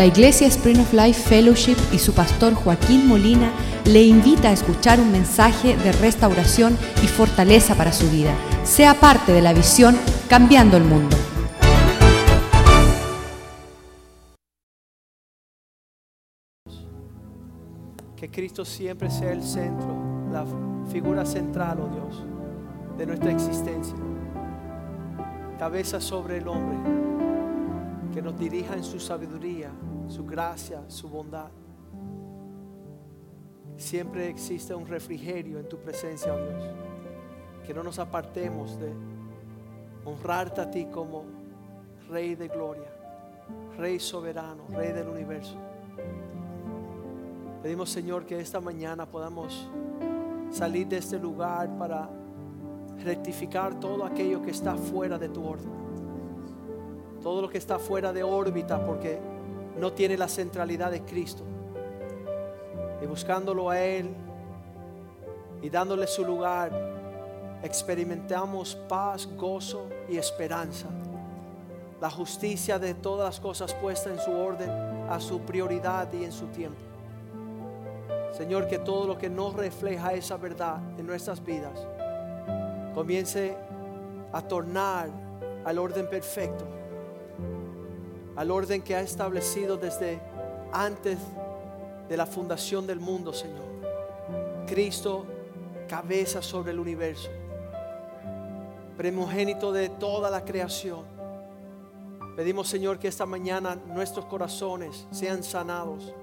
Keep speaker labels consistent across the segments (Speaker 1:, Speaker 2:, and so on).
Speaker 1: La Iglesia Spring of Life Fellowship y su pastor Joaquín Molina le invita a escuchar un mensaje de restauración y fortaleza para su vida. Sea parte de la visión Cambiando el Mundo.
Speaker 2: Que Cristo siempre sea el centro, la figura central, oh Dios, de nuestra existencia. Cabeza sobre el hombre, que nos dirija en su sabiduría, su gracia, su bondad. Siempre existe un refrigerio en tu presencia, oh Dios. Que no nos apartemos de honrarte a ti como Rey de gloria, Rey soberano, Rey del universo. Pedimos, Señor, que esta mañana podamos salir de este lugar para rectificar todo aquello que está fuera de tu orden. Todo lo que está fuera de órbita porque no tiene la centralidad de Cristo. Y buscándolo a Él y dándole su lugar, experimentamos paz, gozo y esperanza. La justicia de todas las cosas puesta en su orden, a su prioridad y en su tiempo. Señor, que todo lo que no refleja esa verdad en nuestras vidas comience a tornar al orden perfecto, al orden que ha establecido desde antes de la fundación del mundo, Señor. Cristo, cabeza sobre el universo, primogénito de toda la creación. Pedimos, Señor, que esta mañana nuestros corazones sean sanados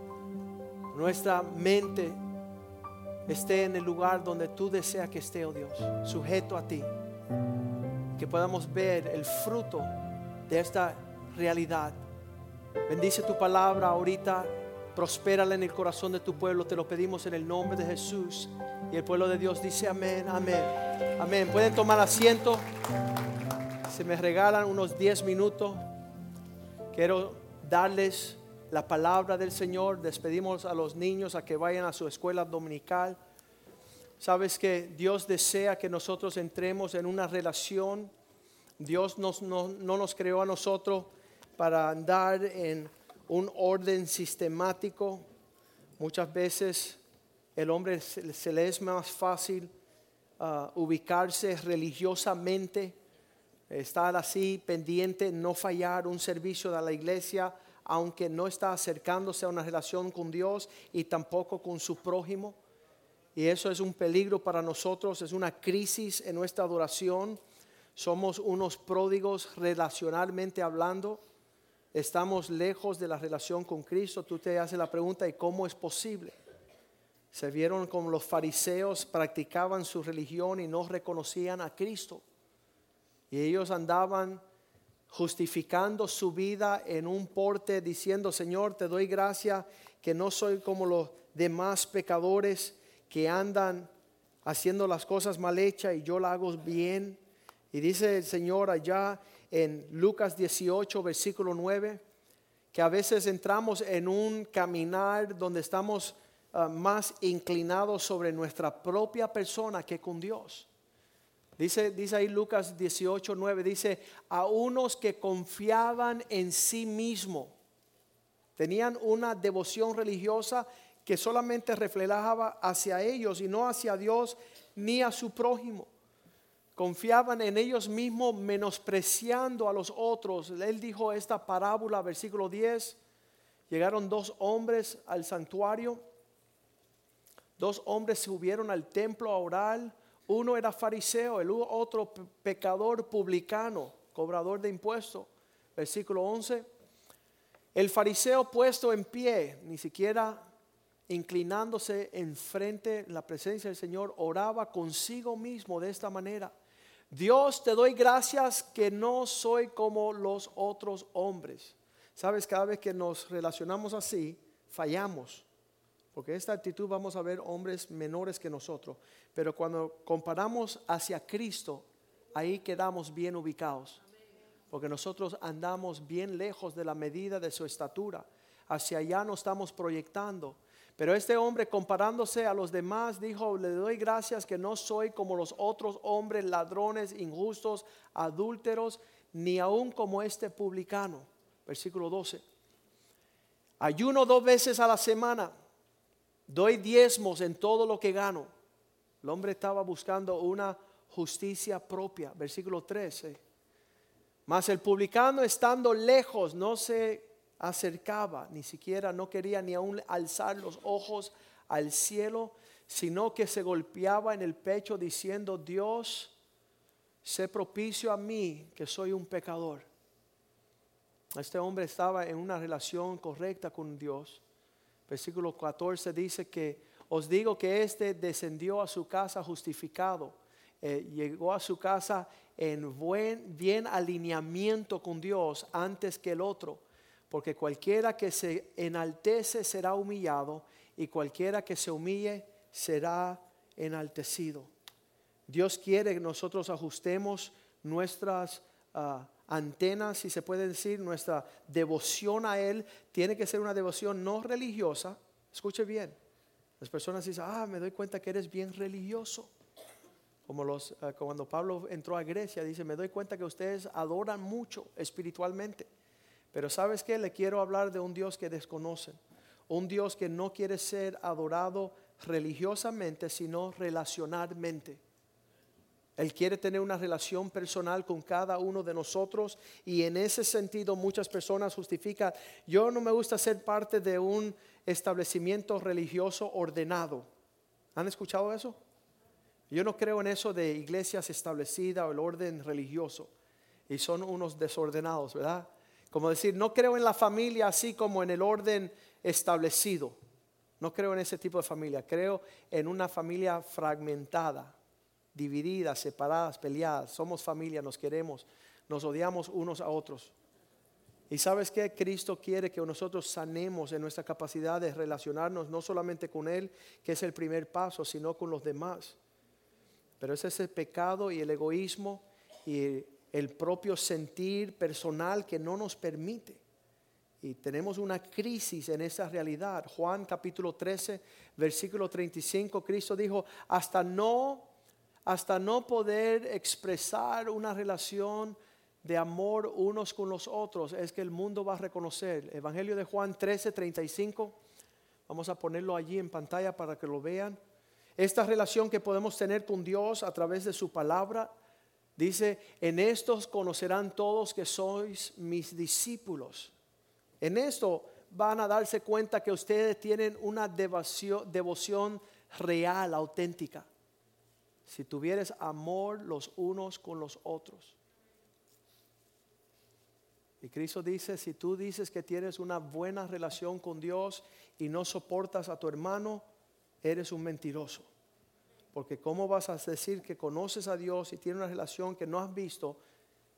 Speaker 2: nuestra mente esté en el lugar donde tú deseas que esté, oh Dios, sujeto a ti. Que podamos ver el fruto de esta realidad. Bendice tu palabra ahorita, prospérala en el corazón de tu pueblo. Te lo pedimos en el nombre de Jesús. Y el pueblo de Dios dice amén, amén, amén. Pueden tomar asiento. Se me regalan unos 10 minutos. Quiero darles la palabra del Señor, despedimos a los niños a que vayan a su escuela dominical. Sabes que Dios desea que nosotros entremos en una relación. Dios no, no nos creó a nosotros para andar en un orden sistemático. Muchas veces el hombre se, le es más fácil ah, ubicarse religiosamente, estar así pendiente, no fallar un servicio de la iglesia aunque no está acercándose a una relación con Dios y tampoco con su prójimo. Y eso es un peligro para nosotros, es una crisis en nuestra adoración. Somos unos pródigos relacionalmente hablando. Estamos lejos de la relación con Cristo. Tú te haces la pregunta, ¿y cómo es posible? Se vieron como los fariseos practicaban su religión y no reconocían a Cristo. Y ellos andaban justificando su vida en un porte diciendo, Señor, te doy gracia que no soy como los demás pecadores que andan haciendo las cosas mal hechas y yo la hago bien. Y dice el Señor allá en Lucas 18, versículo 9, que a veces entramos en un caminar donde estamos ah, más inclinados sobre nuestra propia persona que con Dios. Dice, dice ahí Lucas 18, 9, dice, a unos que confiaban en sí mismo, tenían una devoción religiosa que solamente reflejaba hacia ellos y no hacia Dios ni a su prójimo. Confiaban en ellos mismos menospreciando a los otros. Él dijo esta parábola, versículo 10, llegaron dos hombres al santuario, dos hombres subieron al templo a orar uno era fariseo, el otro pecador publicano, cobrador de impuestos. Versículo 11. El fariseo puesto en pie, ni siquiera inclinándose enfrente en la presencia del Señor, oraba consigo mismo de esta manera. Dios, te doy gracias que no soy como los otros hombres. Sabes, cada vez que nos relacionamos así, fallamos. Porque esta actitud vamos a ver hombres menores que nosotros. Pero cuando comparamos hacia Cristo, ahí quedamos bien ubicados. Porque nosotros andamos bien lejos de la medida de su estatura. Hacia allá nos estamos proyectando. Pero este hombre comparándose a los demás dijo, le doy gracias que no soy como los otros hombres ladrones, injustos, adúlteros, ni aún como este publicano. Versículo 12. Ayuno dos veces a la semana. Doy diezmos en todo lo que gano. El hombre estaba buscando una justicia propia. Versículo 13. Mas el publicano estando lejos no se acercaba, ni siquiera no quería ni aún alzar los ojos al cielo, sino que se golpeaba en el pecho diciendo, Dios, sé propicio a mí, que soy un pecador. Este hombre estaba en una relación correcta con Dios. Versículo 14 dice que os digo que éste descendió a su casa justificado, eh, llegó a su casa en buen, bien alineamiento con Dios antes que el otro, porque cualquiera que se enaltece será humillado y cualquiera que se humille será enaltecido. Dios quiere que nosotros ajustemos nuestras ah, antenas, si se puede decir, nuestra devoción a Él tiene que ser una devoción no religiosa. Escuche bien, las personas dicen, ah, me doy cuenta que eres bien religioso. Como los, eh, cuando Pablo entró a Grecia, dice, me doy cuenta que ustedes adoran mucho espiritualmente. Pero ¿sabes qué? Le quiero hablar de un Dios que desconocen. Un Dios que no quiere ser adorado religiosamente, sino relacionalmente. Él quiere tener una relación personal con cada uno de nosotros y en ese sentido muchas personas justifican, yo no me gusta ser parte de un establecimiento religioso ordenado. ¿Han escuchado eso? Yo no creo en eso de iglesias establecidas o el orden religioso. Y son unos desordenados, ¿verdad? Como decir, no creo en la familia así como en el orden establecido. No creo en ese tipo de familia. Creo en una familia fragmentada, dividida, separadas, peleadas. Somos familia, nos queremos, nos odiamos unos a otros. Y sabes que Cristo quiere que nosotros sanemos en nuestra capacidad de relacionarnos no solamente con Él, que es el primer paso, sino con los demás. Pero es ese pecado y el egoísmo y el propio sentir personal que no nos permite. Y tenemos una crisis en esa realidad. Juan capítulo 13, versículo 35, Cristo dijo, hasta no, hasta no poder expresar una relación de amor unos con los otros, es que el mundo va a reconocer. Evangelio de Juan 13, 35, vamos a ponerlo allí en pantalla para que lo vean. Esta relación que podemos tener con Dios a través de su palabra, dice, en estos conocerán todos que sois mis discípulos. En esto van a darse cuenta que ustedes tienen una devoción, devoción real, auténtica. Si tuvieres amor los unos con los otros. Y Cristo dice, si tú dices que tienes una buena relación con Dios y no soportas a tu hermano, eres un mentiroso. Porque ¿cómo vas a decir que conoces a Dios y tienes una relación que no has visto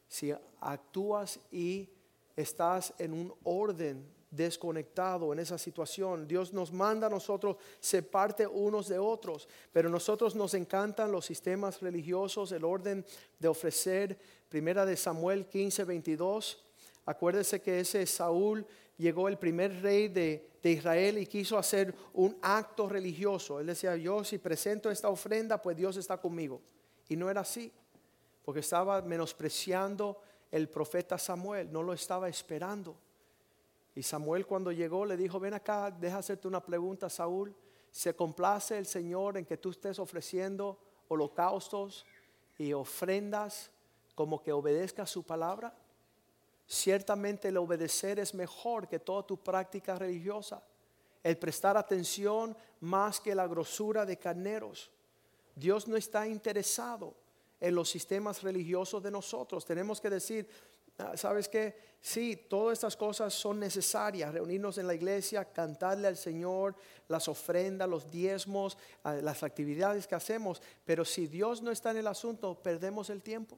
Speaker 2: si actúas y estás en un orden desconectado en esa situación. Dios nos manda a nosotros se parte unos de otros, pero nosotros nos encantan los sistemas religiosos, el orden de ofrecer. Primera de Samuel 15, 22. Acuérdese que ese Saúl llegó el primer rey de, Israel y quiso hacer un acto religioso. Él decía, yo si presento esta ofrenda, pues Dios está conmigo. Y no era así, porque estaba menospreciando el profeta Samuel, no lo estaba esperando. Y Samuel cuando llegó le dijo, ven acá, deja hacerte una pregunta, Saúl. ¿Se complace el Señor en que tú estés ofreciendo holocaustos y ofrendas como que obedezca su palabra? Ciertamente el obedecer es mejor que toda tu práctica religiosa. El prestar atención más que la grosura de carneros. Dios no está interesado en los sistemas religiosos de nosotros. Tenemos que decir, ah, ¿sabes qué? Sí, todas estas cosas son necesarias. Reunirnos en la iglesia, cantarle al Señor, las ofrendas, los diezmos, ah, las actividades que hacemos. Pero si Dios no está en el asunto, perdemos el tiempo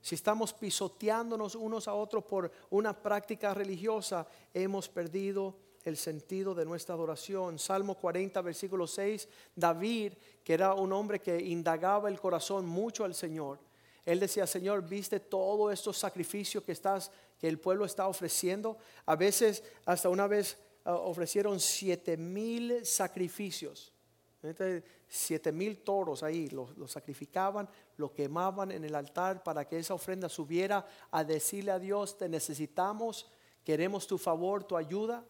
Speaker 2: si estamos pisoteándonos unos a otros por una práctica religiosa, hemos perdido el sentido de nuestra adoración. Salmo 40, versículo 6, David, que era un hombre que indagaba el corazón mucho al Señor, él decía, Señor, viste todos estos sacrificios que, estás, que el pueblo está ofreciendo. A veces, hasta una vez ah, ofrecieron siete mil sacrificios siete mil toros ahí, los, sacrificaban, lo quemaban en el altar para que esa ofrenda subiera a decirle a Dios, te necesitamos, queremos tu favor, tu ayuda.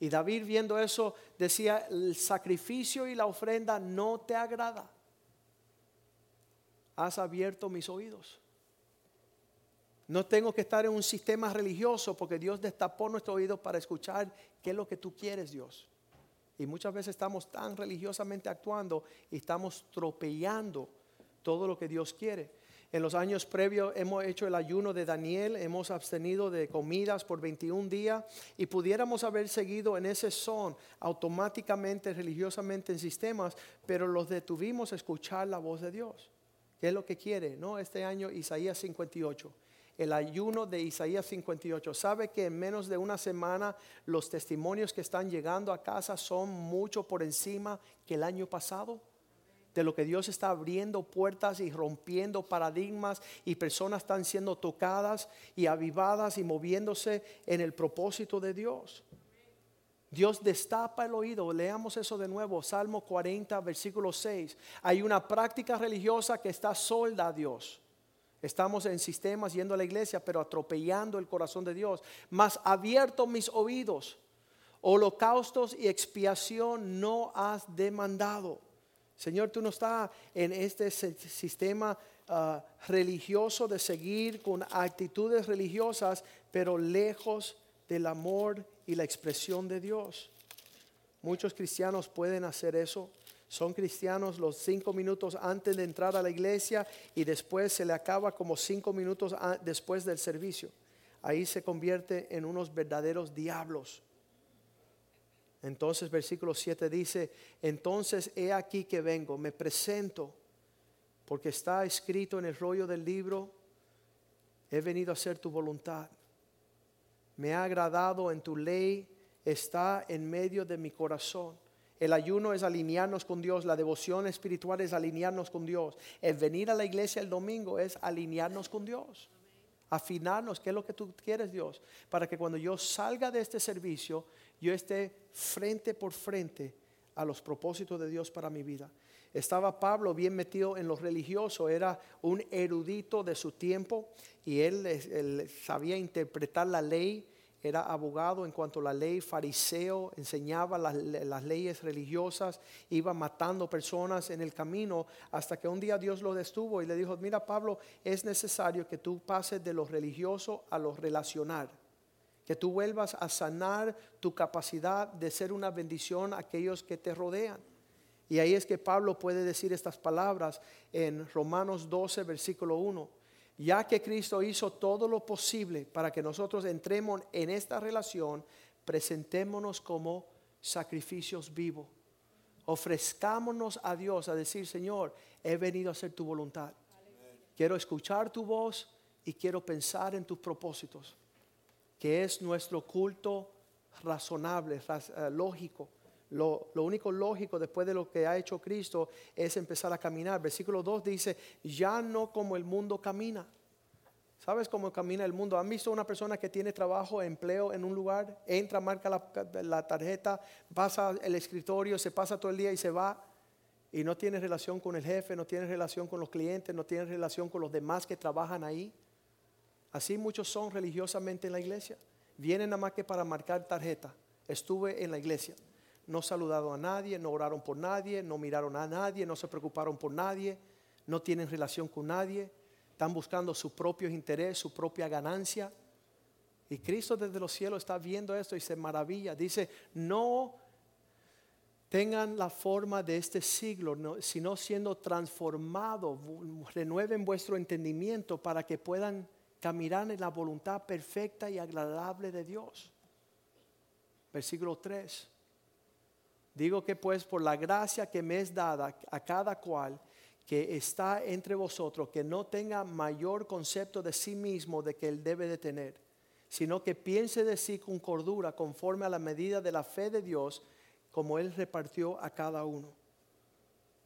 Speaker 2: Y David viendo eso decía, el sacrificio y la ofrenda no te agrada. Has abierto mis oídos. No tengo que estar en un sistema religioso porque Dios destapó nuestros oídos para escuchar qué es lo que tú quieres, Dios. Y muchas veces estamos tan religiosamente actuando y estamos tropellando todo lo que Dios quiere. En los años previos hemos hecho el ayuno de Daniel, hemos abstenido de comidas por 21 días y pudiéramos haber seguido en ese son automáticamente, religiosamente en sistemas, pero los detuvimos a escuchar la voz de Dios. ¿Qué es lo que quiere? No, este año Isaías 58 el ayuno de Isaías 58. ¿Sabe que en menos de una semana los testimonios que están llegando a casa son mucho por encima que el año pasado? de lo que Dios está abriendo puertas y rompiendo paradigmas y personas están siendo tocadas y avivadas y moviéndose en el propósito de Dios. Dios destapa el oído. Leamos eso de nuevo. Salmo 40, versículo 6. Hay una práctica religiosa que está solda a Dios. Estamos en sistemas yendo a la iglesia, pero atropellando el corazón de Dios. Más abierto mis oídos. Holocaustos y expiación no has demandado. Señor, tú no estás en este sistema ah, religioso de seguir con actitudes religiosas, pero lejos del amor y la expresión de Dios. Muchos cristianos pueden hacer eso. Son cristianos los cinco minutos antes de entrar a la iglesia y después se le acaba como cinco minutos después del servicio. Ahí se convierte en unos verdaderos diablos. Entonces versículo 7 dice, entonces he aquí que vengo, me presento, porque está escrito en el rollo del libro, he venido a hacer tu voluntad. Me ha agradado en tu ley, está en medio de mi corazón. El ayuno es alinearnos con Dios, la devoción espiritual es alinearnos con Dios. El venir a la iglesia el domingo es alinearnos con Dios. Afinarnos, ¿qué es lo que tú quieres, Dios? Para que cuando yo salga de este servicio, yo esté frente por frente a los propósitos de Dios para mi vida. Estaba Pablo bien metido en lo religioso, era un erudito de su tiempo y él, sabía interpretar la ley, era abogado en cuanto a la ley, fariseo, enseñaba las, las, leyes religiosas, iba matando personas en el camino, hasta que un día Dios lo detuvo y le dijo, mira Pablo, es necesario que tú pases de lo religioso a lo relacional que tú vuelvas a sanar tu capacidad de ser una bendición a aquellos que te rodean. Y ahí es que Pablo puede decir estas palabras en Romanos 12, versículo 1. Ya que Cristo hizo todo lo posible para que nosotros entremos en esta relación, presentémonos como sacrificios vivos. Ofrezcámonos a Dios a decir, Señor, he venido a hacer tu voluntad. Quiero escuchar tu voz y quiero pensar en tus propósitos que es nuestro culto razonable, eh, lógico. Lo, único lógico después de lo que ha hecho Cristo es empezar a caminar. Versículo 2 dice, ya no como el mundo camina. ¿Sabes cómo camina el mundo? ¿Han visto una persona que tiene trabajo, empleo en un lugar? Entra, marca la, la tarjeta, pasa el escritorio, se pasa todo el día y se va. Y no tiene relación con el jefe, no tiene relación con los clientes, no tiene relación con los demás que trabajan ahí. Así muchos son religiosamente en la iglesia. Vienen nada más que para marcar tarjeta. Estuve en la iglesia. No saludaron a nadie, no oraron por nadie, no miraron a nadie, no se preocuparon por nadie, no tienen relación con nadie. Están buscando su propio interés, su propia ganancia. Y Cristo desde los cielos está viendo esto y se maravilla. Dice, no tengan la forma de este siglo, sino siendo transformados, renueven vuestro entendimiento para que puedan caminar en la voluntad perfecta y agradable de Dios. Versículo 3. Digo que pues por la gracia que me es dada a cada cual que está entre vosotros, que no tenga mayor concepto de sí mismo de que él debe de tener, sino que piense de sí con cordura conforme a la medida de la fe de Dios, como él repartió a cada uno.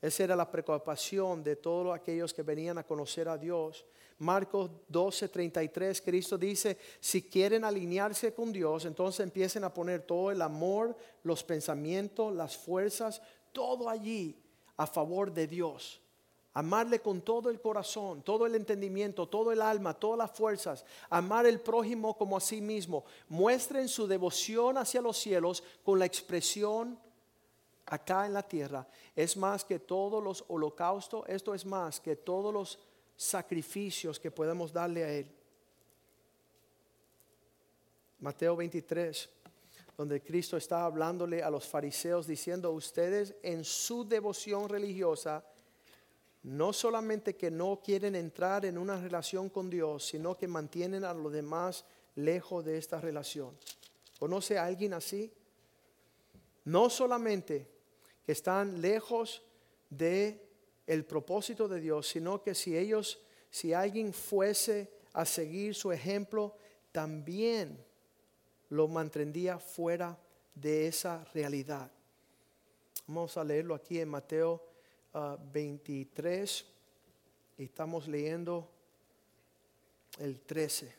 Speaker 2: Esa era la preocupación de todos aquellos que venían a conocer a Dios Marcos 12, 33, Cristo dice, si quieren alinearse con Dios, entonces empiecen a poner todo el amor, los pensamientos, las fuerzas, todo allí a favor de Dios. Amarle con todo el corazón, todo el entendimiento, todo el alma, todas las fuerzas. Amar el prójimo como a sí mismo. Muestren su devoción hacia los cielos con la expresión acá en la tierra. Es más que todos los holocaustos, esto es más que todos los sacrificios que podemos darle a Él. Mateo 23, donde Cristo está hablándole a los fariseos diciendo, ustedes en su devoción religiosa, no solamente que no quieren entrar en una relación con Dios, sino que mantienen a los demás lejos de esta relación. ¿Conoce a alguien así? No solamente están lejos de el propósito de Dios, sino que si ellos, si alguien fuese a seguir su ejemplo, también lo mantendría fuera de esa realidad. Vamos a leerlo aquí en Mateo 23 ah, estamos leyendo el 13.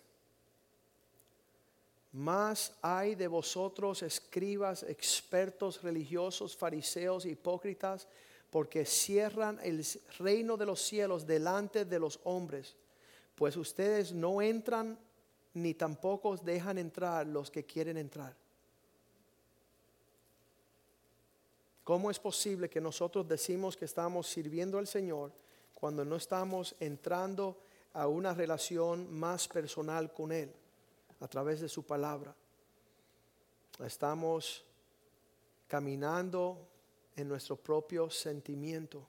Speaker 2: Más hay de vosotros, escribas, expertos religiosos, fariseos, hipócritas, porque cierran el reino de los cielos delante de los hombres, pues ustedes no entran ni tampoco dejan entrar los que quieren entrar. ¿Cómo es posible que nosotros decimos que estamos sirviendo al Señor cuando no estamos entrando a una relación más personal con Él a través de su palabra? Estamos caminando en nuestro propio sentimiento.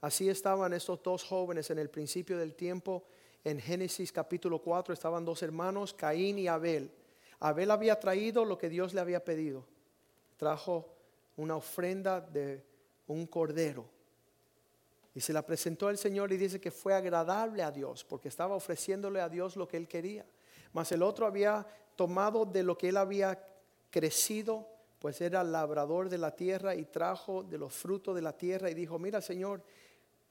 Speaker 2: Así estaban estos dos jóvenes en el principio del tiempo en Génesis capítulo 4 estaban dos hermanos, Caín y Abel. Abel había traído lo que Dios le había pedido. Trajo una ofrenda de un cordero. Y se la presentó al Señor y dice que fue agradable a Dios porque estaba ofreciéndole a Dios lo que él quería. Mas el otro había tomado de lo que él había crecido, pues era labrador de la tierra y trajo de los frutos de la tierra y dijo, mira Señor,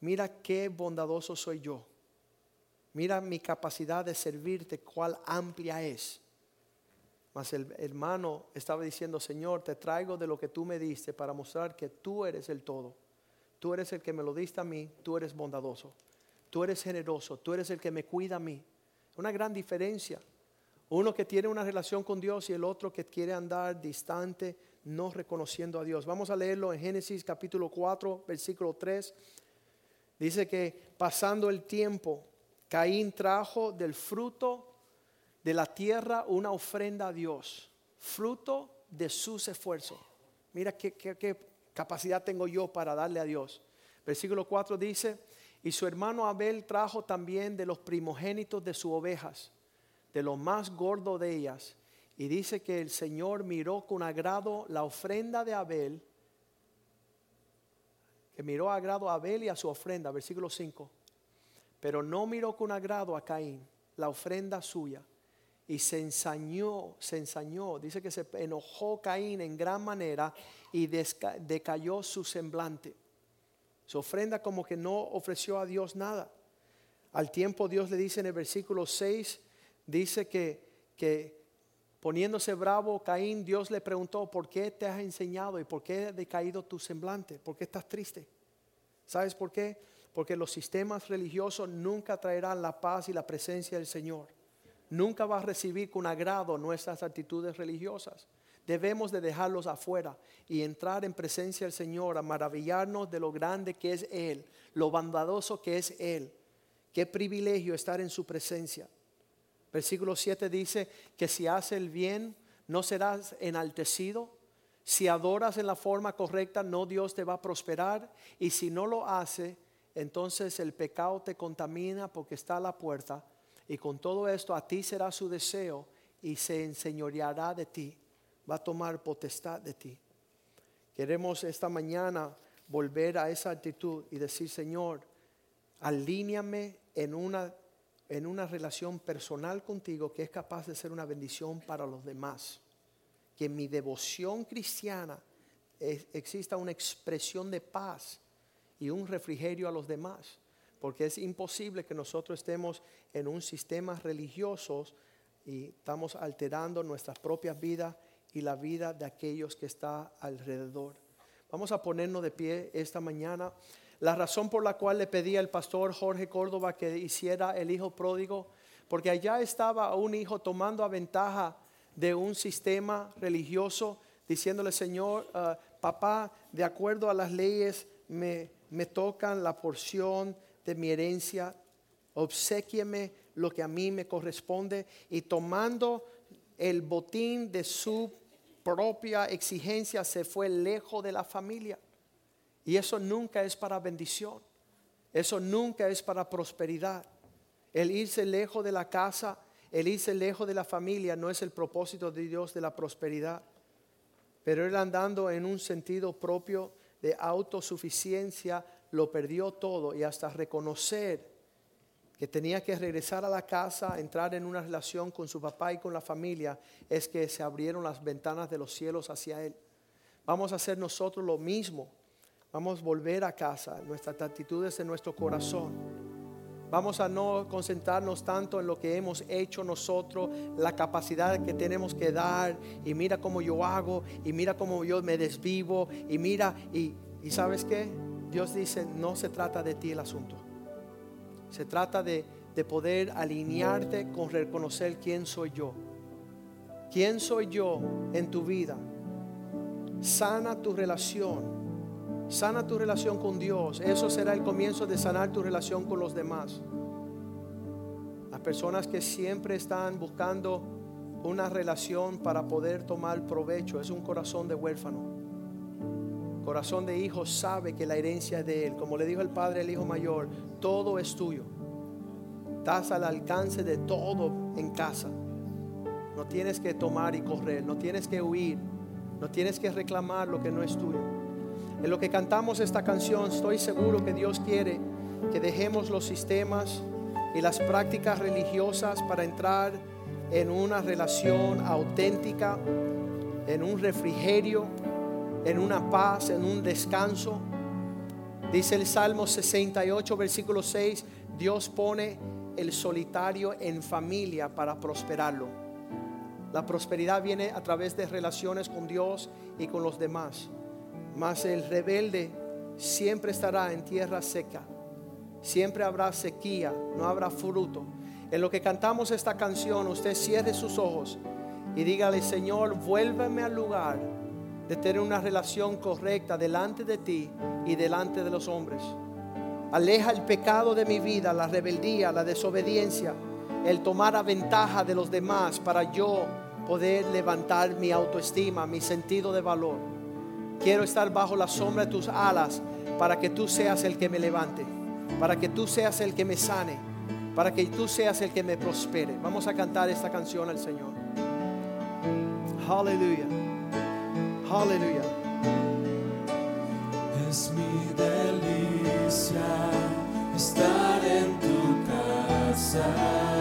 Speaker 2: mira qué bondadoso soy yo Mira mi capacidad de servirte, cuál amplia es. Mas el hermano estaba diciendo, Señor, te traigo de lo que tú me diste para mostrar que tú eres el todo. Tú eres el que me lo diste a mí, tú eres bondadoso. Tú eres generoso, tú eres el que me cuida a mí. Una gran diferencia. Uno que tiene una relación con Dios y el otro que quiere andar distante, no reconociendo a Dios. Vamos a leerlo en Génesis capítulo 4, versículo 3. Dice que pasando el tiempo, Caín trajo del fruto de la tierra una ofrenda a Dios, fruto de sus esfuerzos. Mira qué, capacidad tengo yo para darle a Dios. Versículo 4 dice, y su hermano Abel trajo también de los primogénitos de sus ovejas, de lo más gordo de ellas. Y dice que el Señor miró con agrado la ofrenda de Abel, que miró agrado a Abel y a su ofrenda, versículo 5 pero no miró con agrado a Caín, la ofrenda suya, y se ensañó, se ensañó, dice que se enojó Caín en gran manera y decayó su semblante. Su ofrenda como que no ofreció a Dios nada. Al tiempo Dios le dice en el versículo 6, dice que, que poniéndose bravo Caín, Dios le preguntó, ¿por qué te has enseñado y por qué ha decaído tu semblante? ¿Por qué estás triste? ¿Sabes por qué? porque los sistemas religiosos nunca traerán la paz y la presencia del Señor. Nunca va a recibir con agrado nuestras actitudes religiosas. Debemos de dejarlos afuera y entrar en presencia del Señor a maravillarnos de lo grande que es Él, lo bondadoso que es Él. Qué privilegio estar en su presencia. Versículo 7 dice que si hace el bien no serás enaltecido. Si adoras en la forma correcta, no Dios te va a prosperar. Y si no lo hace, entonces el pecado te contamina porque está a la puerta y con todo esto a ti será su deseo y se enseñoreará de ti, va a tomar potestad de ti. Queremos esta mañana volver a esa actitud y decir, Señor, alíñame en una, en una relación personal contigo que es capaz de ser una bendición para los demás. Que en mi devoción cristiana exista una expresión de paz y un refrigerio a los demás. Porque es imposible que nosotros estemos en un sistema religioso y estamos alterando nuestras propias vidas y la vida de aquellos que está alrededor. Vamos a ponernos de pie esta mañana. La razón por la cual le pedí al pastor Jorge Córdoba que hiciera el hijo pródigo, porque allá estaba un hijo tomando a ventaja de un sistema religioso, diciéndole, Señor, uh, papá, de acuerdo a las leyes, me, me tocan la porción de mi herencia, obsequieme lo que a mí me corresponde y tomando el botín de su propia exigencia se fue lejos de la familia. Y eso nunca es para bendición. Eso nunca es para prosperidad. El irse lejos de la casa, el irse lejos de la familia no es el propósito de Dios de la prosperidad. Pero él andando en un sentido propio de autosuficiencia, lo perdió todo y hasta reconocer que tenía que regresar a la casa, entrar en una relación con su papá y con la familia, es que se abrieron las ventanas de los cielos hacia él. Vamos a hacer nosotros lo mismo. Vamos a volver a casa, nuestras actitudes en nuestro corazón. Vamos a no concentrarnos tanto en lo que hemos hecho nosotros, la capacidad que tenemos que dar, y mira cómo yo hago, y mira cómo yo me desvivo, y mira, y, y sabes qué? Dios dice, no se trata de ti el asunto. Se trata de, poder alinearte con reconocer quién soy yo. ¿Quién soy yo en tu vida? Sana tu relación. Sana tu relación con Dios. Eso será el comienzo de sanar tu relación con los demás. Las personas que siempre están buscando una relación para poder tomar provecho es un corazón de huérfano. Corazón de hijo sabe que la herencia es de él. Como le dijo el padre al hijo mayor, todo es tuyo. Estás al alcance de todo en casa. No tienes que tomar y correr, no tienes que huir, no tienes que reclamar lo que no es tuyo. En lo que cantamos esta canción, estoy seguro que Dios quiere que dejemos los sistemas y las prácticas religiosas para entrar en una relación auténtica, en un refrigerio en una paz, en un descanso. Dice el Salmo 68, versículo 6, Dios pone el solitario en familia para prosperarlo. La prosperidad viene a través de relaciones con Dios y con los demás. Mas el rebelde siempre estará en tierra seca. Siempre habrá sequía, no habrá fruto. En lo que cantamos esta canción, usted cierre sus ojos y dígale, Señor, vuélveme al lugar de tener una relación correcta delante de ti y delante de los hombres. Aleja el pecado de mi vida, la rebeldía, la desobediencia, el tomar a ventaja de los demás para yo poder levantar mi autoestima, mi sentido de valor. Quiero estar bajo la sombra de tus alas para que tú seas el que me levante, para que tú seas el que me sane, para que tú seas el que me prospere. Vamos a cantar esta canción al Señor. Aleluya. Aleluya.
Speaker 3: Es mi delicia estar en tu casa.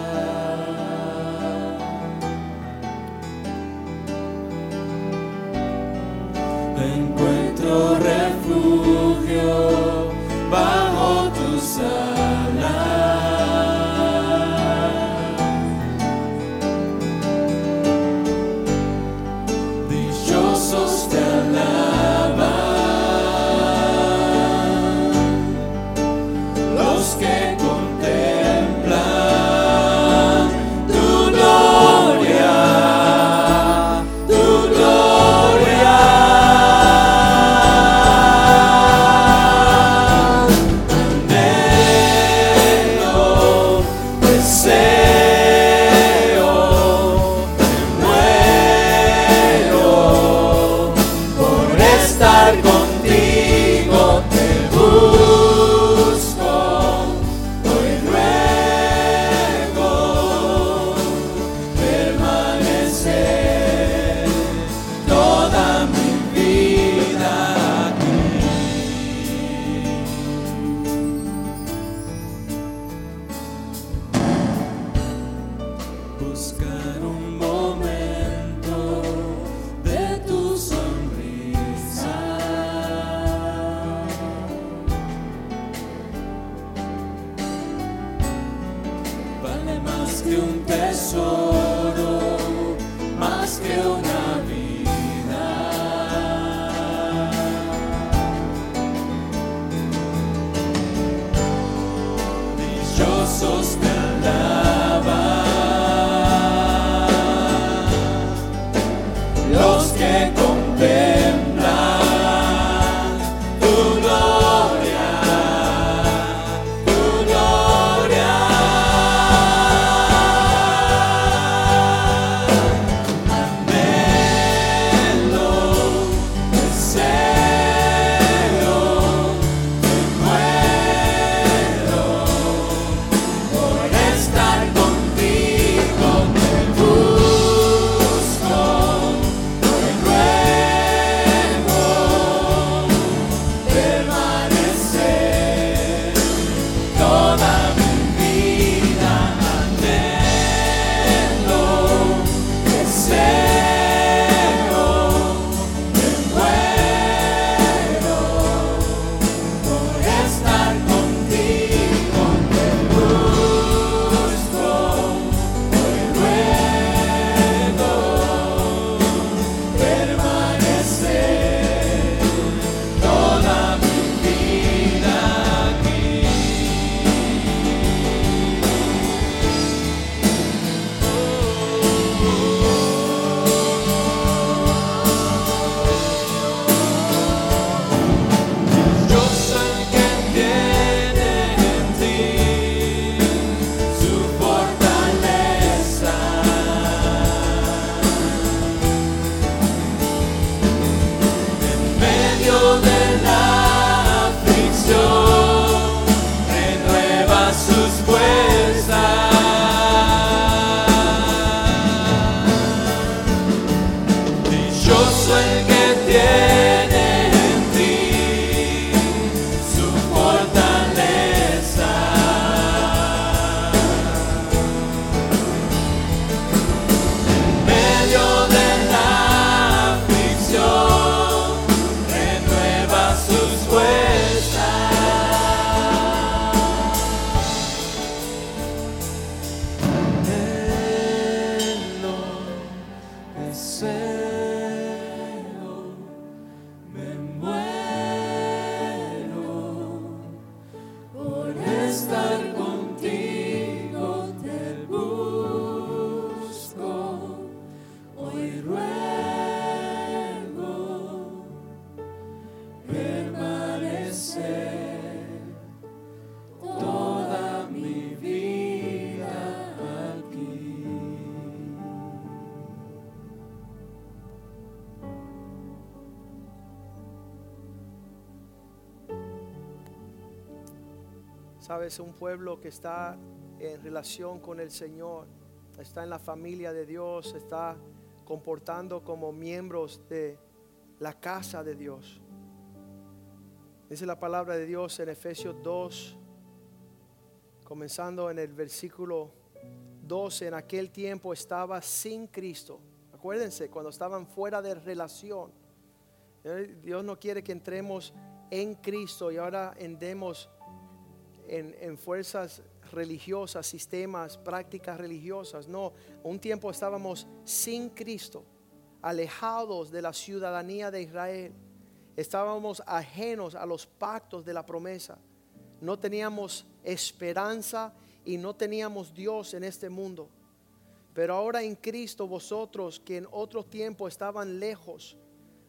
Speaker 3: sustenta.
Speaker 2: Sabes, un pueblo que está en relación con el Señor, está en la familia de Dios, está comportando como miembros de la casa de Dios. Dice la palabra de Dios en Efesios 2, comenzando en el versículo 12, en aquel tiempo estaba sin Cristo. Acuérdense, cuando estaban fuera de relación. Eh, Dios no quiere que entremos en Cristo y ahora andemos en, en fuerzas religiosas, sistemas, prácticas religiosas. No, un tiempo estábamos sin Cristo, alejados de la ciudadanía de Israel. Estábamos ajenos a los pactos de la promesa. No teníamos esperanza y no teníamos Dios en este mundo. Pero ahora en Cristo vosotros que en otro tiempo estaban lejos,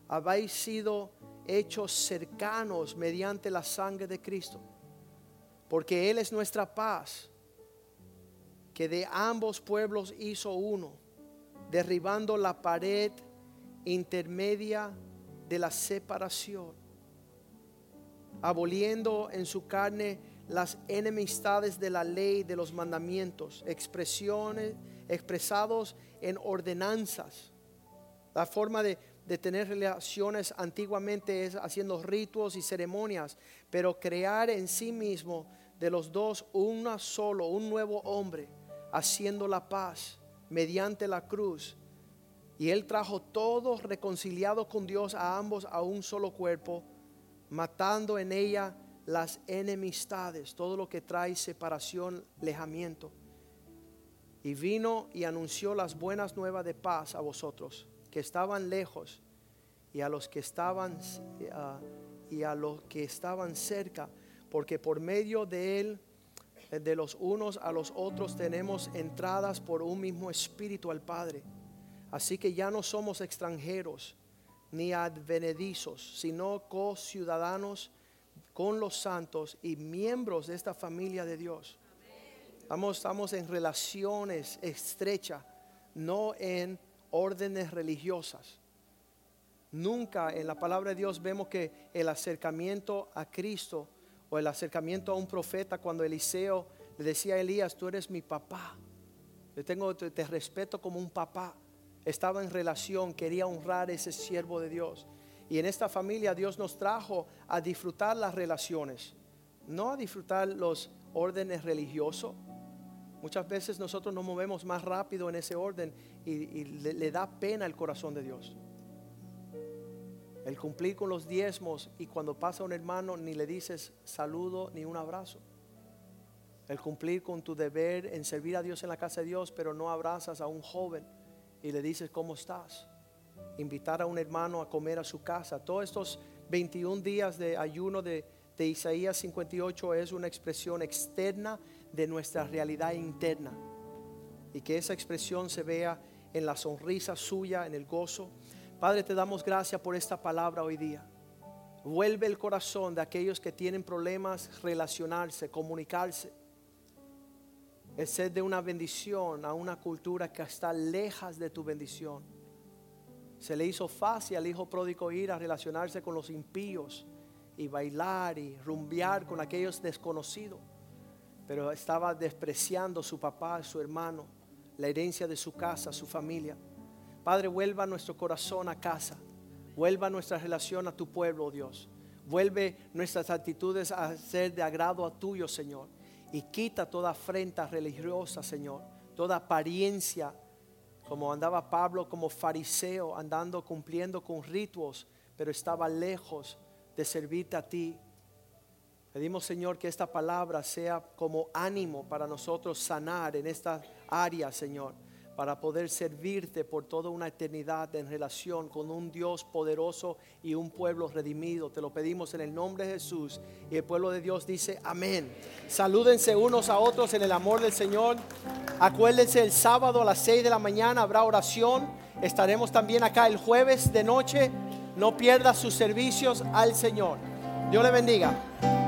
Speaker 2: habéis sido hechos cercanos mediante la sangre de Cristo. Porque Él es nuestra paz, que de ambos pueblos hizo uno, derribando la pared intermedia de la separación, aboliendo en su carne las enemistades de la ley de los mandamientos, expresiones expresados en ordenanzas. La forma de, de tener relaciones antiguamente es haciendo ritos y ceremonias, pero crear en sí mismo de los dos uno solo, un nuevo hombre, haciendo la paz mediante la cruz. Y Él trajo todos reconciliados con Dios a ambos a un solo cuerpo, matando en ella las enemistades, todo lo que trae separación, lejamiento. Y vino y anunció las buenas nuevas de paz a vosotros, que estaban lejos, y a los que estaban ah, y a los que estaban cerca, porque por medio de él eh, de los unos a los otros tenemos entradas por un mismo espíritu al Padre. Así que ya no somos extranjeros ni advenedizos, sino co-ciudadanos con los santos y miembros de esta familia de Dios. Estamos, estamos en relaciones estrechas, no en órdenes religiosas. Nunca en la palabra de Dios vemos que el acercamiento a Cristo o el acercamiento a un profeta cuando Eliseo le decía a Elías, tú eres mi papá. Yo tengo, te, te respeto como un papá. Estaba en relación, quería honrar a ese siervo de Dios. Y en esta familia Dios nos trajo a disfrutar las relaciones, no a disfrutar los órdenes religiosos. Muchas veces nosotros nos movemos más rápido en ese orden y, le, le da pena el corazón de Dios. El cumplir con los diezmos y cuando pasa un hermano ni le dices saludo ni un abrazo. El cumplir con tu deber en servir a Dios en la casa de Dios, pero no abrazas a un joven y le dices cómo estás. Invitar a un hermano a comer a su casa. Todos estos 21 días de ayuno de, de Isaías 58 es una expresión externa de nuestra realidad interna. Y que esa expresión se vea en la sonrisa suya, en el gozo. Padre, te damos gracias por esta palabra hoy día. Vuelve el corazón de aquellos que tienen problemas relacionarse, comunicarse. El de una bendición a una cultura que está lejos de tu bendición. Se le hizo fácil al hijo pródigo ir a relacionarse con los impíos y bailar y rumbear con aquellos desconocidos. Pero estaba despreciando a su papá, su hermano, la herencia de su casa, su familia. Padre, vuelva nuestro corazón a casa. Vuelva nuestra relación a tu pueblo, Dios. Vuelve nuestras actitudes a ser de agrado a tuyo, Señor. Y quita toda afrenta religiosa, Señor. Toda apariencia, como andaba Pablo como fariseo, andando cumpliendo con ritos, pero estaba lejos de servirte a ti. Pedimos, Señor, que esta palabra sea como ánimo para nosotros sanar en esta área, Señor para poder servirte por toda una eternidad en relación con un Dios poderoso y un pueblo redimido. Te lo pedimos en el nombre de Jesús. Y el pueblo de Dios dice amén. Salúdense unos a otros en el amor del Señor. Acuérdense el sábado a las 6 de la mañana habrá oración. Estaremos también acá el jueves de noche. No pierda sus servicios al Señor. Dios le bendiga.